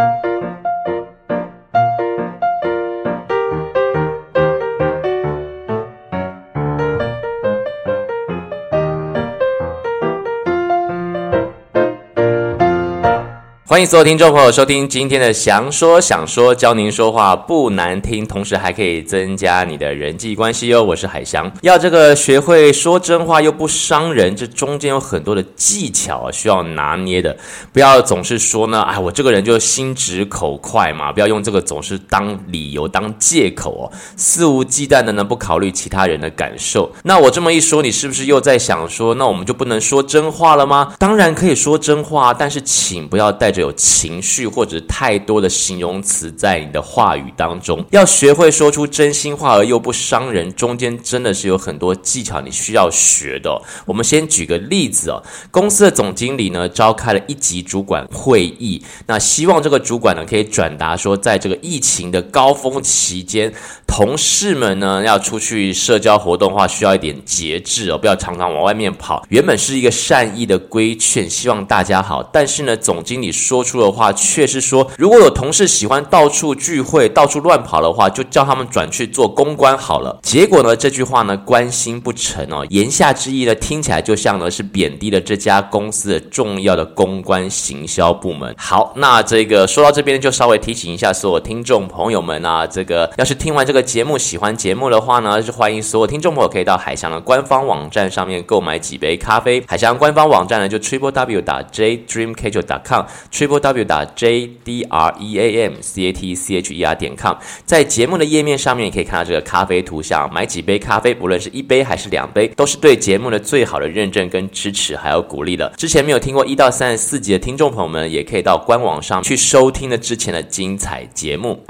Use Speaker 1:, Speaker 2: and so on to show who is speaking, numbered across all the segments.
Speaker 1: Thank you. 欢迎所有听众朋友收听今天的祥说想说，教您说话不难听，同时还可以增加你的人际关系哟。我是海翔，要这个学会说真话又不伤人，这中间有很多的技巧需要拿捏的。不要总是说呢，哎，我这个人就心直口快嘛，不要用这个总是当理由当借口哦，肆无忌惮的呢不考虑其他人的感受。那我这么一说，你是不是又在想说，那我们就不能说真话了吗？当然可以说真话，但是请不要带着有情绪或者太多的形容词在你的话语当中，要学会说出真心话而又不伤人，中间真的是有很多技巧你需要学的。我们先举个例子哦，公司的总经理呢召开了一级主管会议，那希望这个主管呢可以转达说，在这个疫情的高峰期间，同事们呢要出去社交活动的话，需要一点节制哦，不要常常往外面跑。原本是一个善意的规劝，希望大家好，但是呢，总经理说出的话却是说，如果有同事喜欢到处聚会、到处乱跑的话，就叫他们转去做公关好了。结果呢，这句话呢，关心不成哦，言下之意呢，听起来就像呢是贬低了这家公司的重要的公关行销部门。好，那这个说到这边就稍微提醒一下所有听众朋友们啊，这个要是听完这个。节目喜欢节目的话呢，是欢迎所有听众朋友可以到海翔的官方网站上面购买几杯咖啡。海翔官方网站呢就 triple w 打 j dream catcher 点 Triple w 打 j d r e a m c a t c h e r 点 com。在节目的页面上面，也可以看到这个咖啡图像。买几杯咖啡，不论是一杯还是两杯，都是对节目的最好的认证跟支持，还有鼓励的。之前没有听过一到三十四集的听众朋友们，也可以到官网上去收听的之前的精彩节目。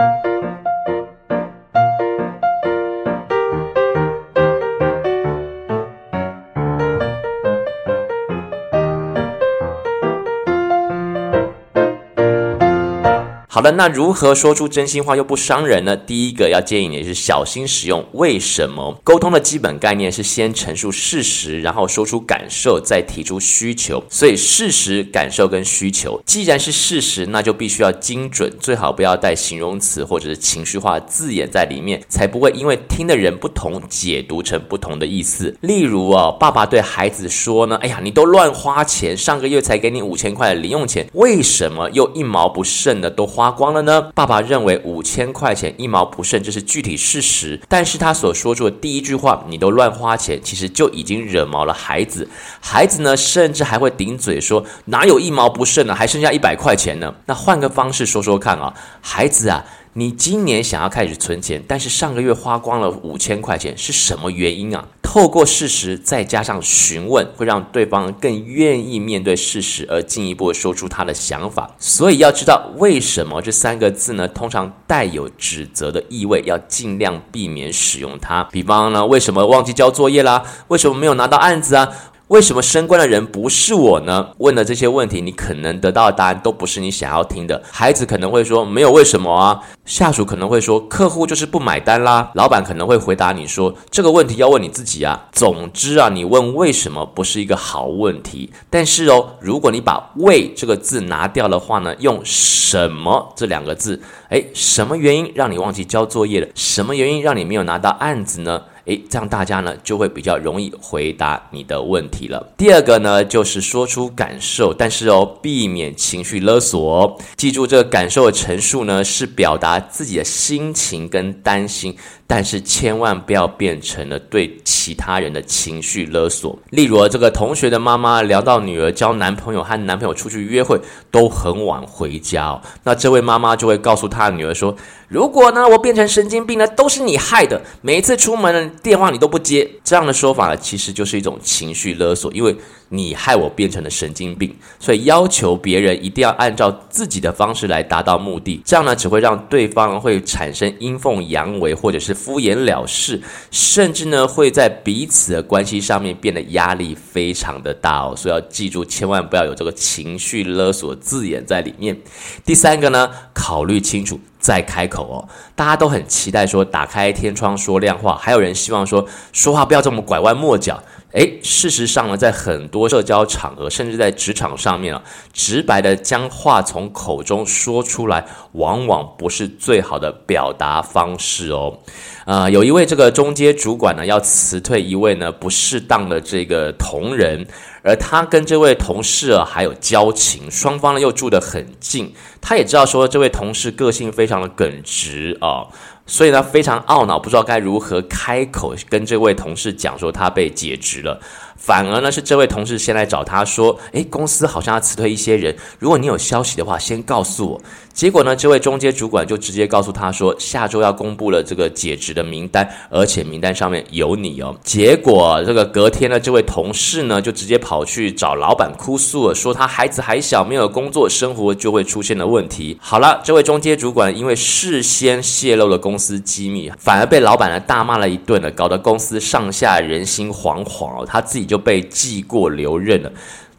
Speaker 1: 好的，那如何说出真心话又不伤人呢？第一个要建议你是小心使用为什么。沟通的基本概念是先陈述事实，然后说出感受，再提出需求。所以事实、感受跟需求，既然是事实，那就必须要精准，最好不要带形容词或者是情绪化字眼在里面，才不会因为听的人不同，解读成不同的意思。例如哦，爸爸对孩子说呢：“哎呀，你都乱花钱，上个月才给你五千块的零用钱，为什么又一毛不剩的都花？”光了呢？爸爸认为五千块钱一毛不剩，这是具体事实。但是他所说出的第一句话“你都乱花钱”，其实就已经惹毛了孩子。孩子呢，甚至还会顶嘴说：“哪有一毛不剩呢？还剩下一百块钱呢？”那换个方式说说看啊，孩子啊。你今年想要开始存钱，但是上个月花光了五千块钱，是什么原因啊？透过事实再加上询问，会让对方更愿意面对事实，而进一步说出他的想法。所以要知道为什么这三个字呢，通常带有指责的意味，要尽量避免使用它。比方呢，为什么忘记交作业啦？为什么没有拿到案子啊？为什么升官的人不是我呢？问了这些问题，你可能得到的答案都不是你想要听的。孩子可能会说没有为什么啊，下属可能会说客户就是不买单啦，老板可能会回答你说这个问题要问你自己啊。总之啊，你问为什么不是一个好问题。但是哦，如果你把为这个字拿掉的话呢，用什么这两个字，诶，什么原因让你忘记交作业了？什么原因让你没有拿到案子呢？诶，这样大家呢就会比较容易回答你的问题了。第二个呢，就是说出感受，但是哦，避免情绪勒索。记住，这个感受的陈述呢，是表达自己的心情跟担心。但是千万不要变成了对其他人的情绪勒索。例如，这个同学的妈妈聊到女儿交男朋友和男朋友出去约会都很晚回家，那这位妈妈就会告诉她的女儿说：“如果呢我变成神经病呢，都是你害的。每一次出门电话你都不接。”这样的说法呢，其实就是一种情绪勒索，因为。你害我变成了神经病，所以要求别人一定要按照自己的方式来达到目的，这样呢只会让对方会产生阴奉阳违或者是敷衍了事，甚至呢会在彼此的关系上面变得压力非常的大哦。所以要记住，千万不要有这个情绪勒索字眼在里面。第三个呢，考虑清楚再开口哦。大家都很期待说打开天窗说亮话，还有人希望说说话不要这么拐弯抹角。诶，事实上呢，在很多社交场合，甚至在职场上面啊，直白的将话从口中说出来，往往不是最好的表达方式哦。啊、有一位这个中阶主管呢，要辞退一位呢不适当的这个同仁，而他跟这位同事啊还有交情，双方呢又住得很近，他也知道说这位同事个性非常的耿直啊。所以呢，非常懊恼，不知道该如何开口跟这位同事讲说他被解职了。反而呢，是这位同事先来找他说：“诶，公司好像要辞退一些人，如果你有消息的话，先告诉我。”结果呢，这位中阶主管就直接告诉他说：“下周要公布了这个解职的名单，而且名单上面有你哦。”结果这个隔天呢，这位同事呢就直接跑去找老板哭诉了，说他孩子还小，没有工作，生活就会出现的问题。好了，这位中阶主管因为事先泄露了公司机密，反而被老板呢大骂了一顿了，搞得公司上下人心惶惶哦，他自己。就被记过留任了，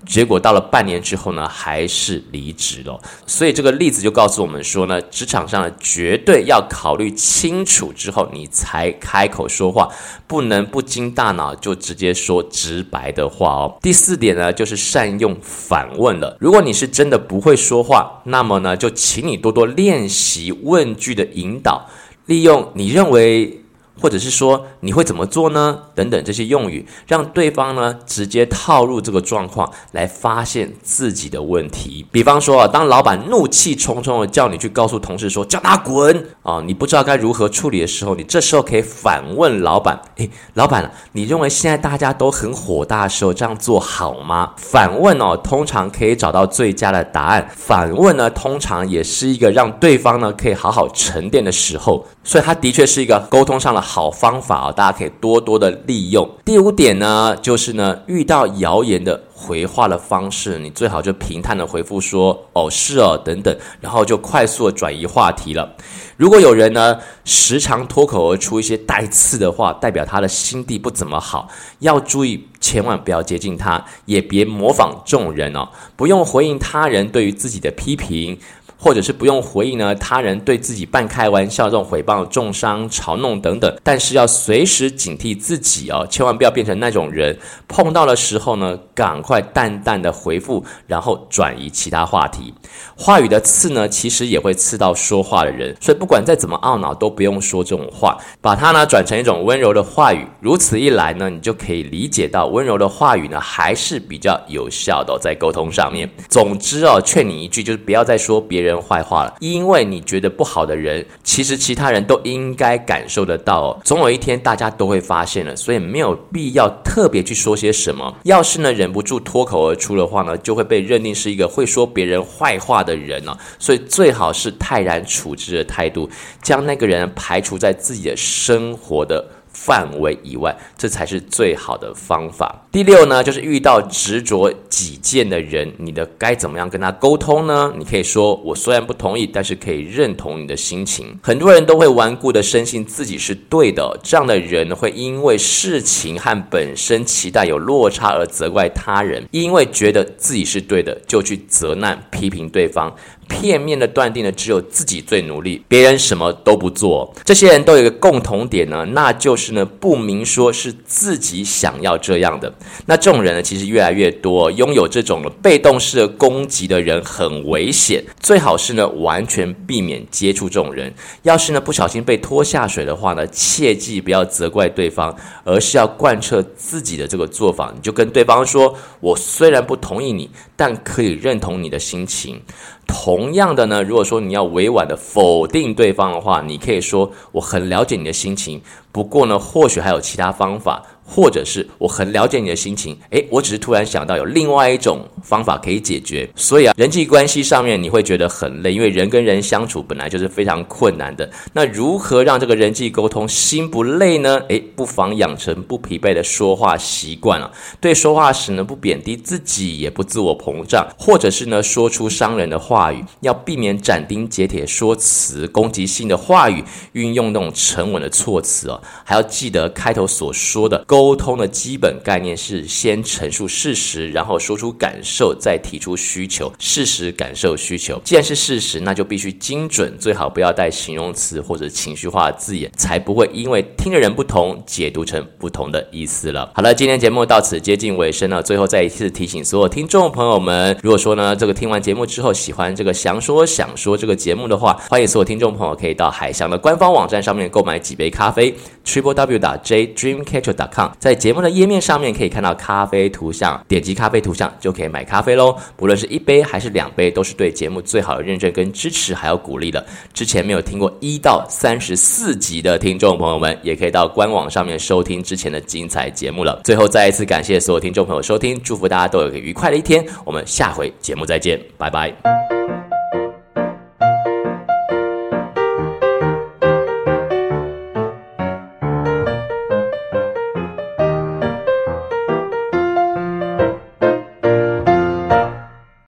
Speaker 1: 结果到了半年之后呢，还是离职了。所以这个例子就告诉我们说呢，职场上，绝对要考虑清楚之后，你才开口说话，不能不经大脑就直接说直白的话哦。第四点呢，就是善用反问了。如果你是真的不会说话，那么呢，就请你多多练习问句的引导，利用你认为。或者是说你会怎么做呢？等等这些用语，让对方呢直接套入这个状况来发现自己的问题。比方说啊，当老板怒气冲冲的叫你去告诉同事说叫他滚啊，你不知道该如何处理的时候，你这时候可以反问老板：诶，老板，你认为现在大家都很火大的时候这样做好吗？反问哦，通常可以找到最佳的答案。反问呢，通常也是一个让对方呢可以好好沉淀的时候。所以它的确是一个沟通上的好方法啊，大家可以多多的利用。第五点呢，就是呢，遇到谣言的回话的方式，你最好就平淡的回复说“哦，是哦”等等，然后就快速的转移话题了。如果有人呢时常脱口而出一些带刺的话，代表他的心地不怎么好，要注意，千万不要接近他，也别模仿众人哦，不用回应他人对于自己的批评。或者是不用回应呢，他人对自己半开玩笑这种诽谤、重伤、嘲弄等等，但是要随时警惕自己哦，千万不要变成那种人。碰到的时候呢，赶快淡淡的回复，然后转移其他话题。话语的刺呢，其实也会刺到说话的人，所以不管再怎么懊恼，都不用说这种话，把它呢转成一种温柔的话语。如此一来呢，你就可以理解到温柔的话语呢还是比较有效的，在沟通上面。总之哦，劝你一句，就是不要再说别人。人坏话了，因为你觉得不好的人，其实其他人都应该感受得到哦。总有一天大家都会发现了，所以没有必要特别去说些什么。要是呢忍不住脱口而出的话呢，就会被认定是一个会说别人坏话的人呢。所以最好是泰然处之的态度，将那个人排除在自己的生活的范围以外，这才是最好的方法。第六呢，就是遇到执着己见的人，你的该怎么样跟他沟通呢？你可以说：“我虽然不同意，但是可以认同你的心情。”很多人都会顽固的深信自己是对的，这样的人会因为事情和本身期待有落差而责怪他人，因为觉得自己是对的，就去责难批评对方。片面的断定呢，只有自己最努力，别人什么都不做。这些人都有一个共同点呢，那就是呢，不明说是自己想要这样的。那这种人呢，其实越来越多，拥有这种被动式的攻击的人很危险，最好是呢，完全避免接触这种人。要是呢，不小心被拖下水的话呢，切记不要责怪对方，而是要贯彻自己的这个做法。你就跟对方说：“我虽然不同意你，但可以认同你的心情。”同样的呢，如果说你要委婉的否定对方的话，你可以说，我很了解你的心情，不过呢，或许还有其他方法。或者是我很了解你的心情，诶，我只是突然想到有另外一种方法可以解决。所以啊，人际关系上面你会觉得很累，因为人跟人相处本来就是非常困难的。那如何让这个人际沟通心不累呢？诶，不妨养成不疲惫的说话习惯啊。对说话时呢，不贬低自己，也不自我膨胀，或者是呢，说出伤人的话语，要避免斩钉截铁说辞、攻击性的话语，运用那种沉稳的措辞哦。还要记得开头所说的沟沟通的基本概念是先陈述事实，然后说出感受，再提出需求。事实、感受、需求，既然是事实，那就必须精准，最好不要带形容词或者情绪化的字眼，才不会因为听的人不同，解读成不同的意思了。好了，今天节目到此接近尾声了，最后再一次提醒所有听众朋友们，如果说呢这个听完节目之后喜欢这个祥说想说这个节目的话，欢迎所有听众朋友可以到海翔的官方网站上面购买几杯咖啡，triple w 打 j dreamcatcher 打 com 在节目的页面上面可以看到咖啡图像，点击咖啡图像就可以买咖啡喽。不论是一杯还是两杯，都是对节目最好的认证跟支持，还有鼓励的。之前没有听过一到三十四集的听众朋友们，也可以到官网上面收听之前的精彩节目了。最后再一次感谢所有听众朋友收听，祝福大家都有个愉快的一天。我们下回节目再见，拜拜。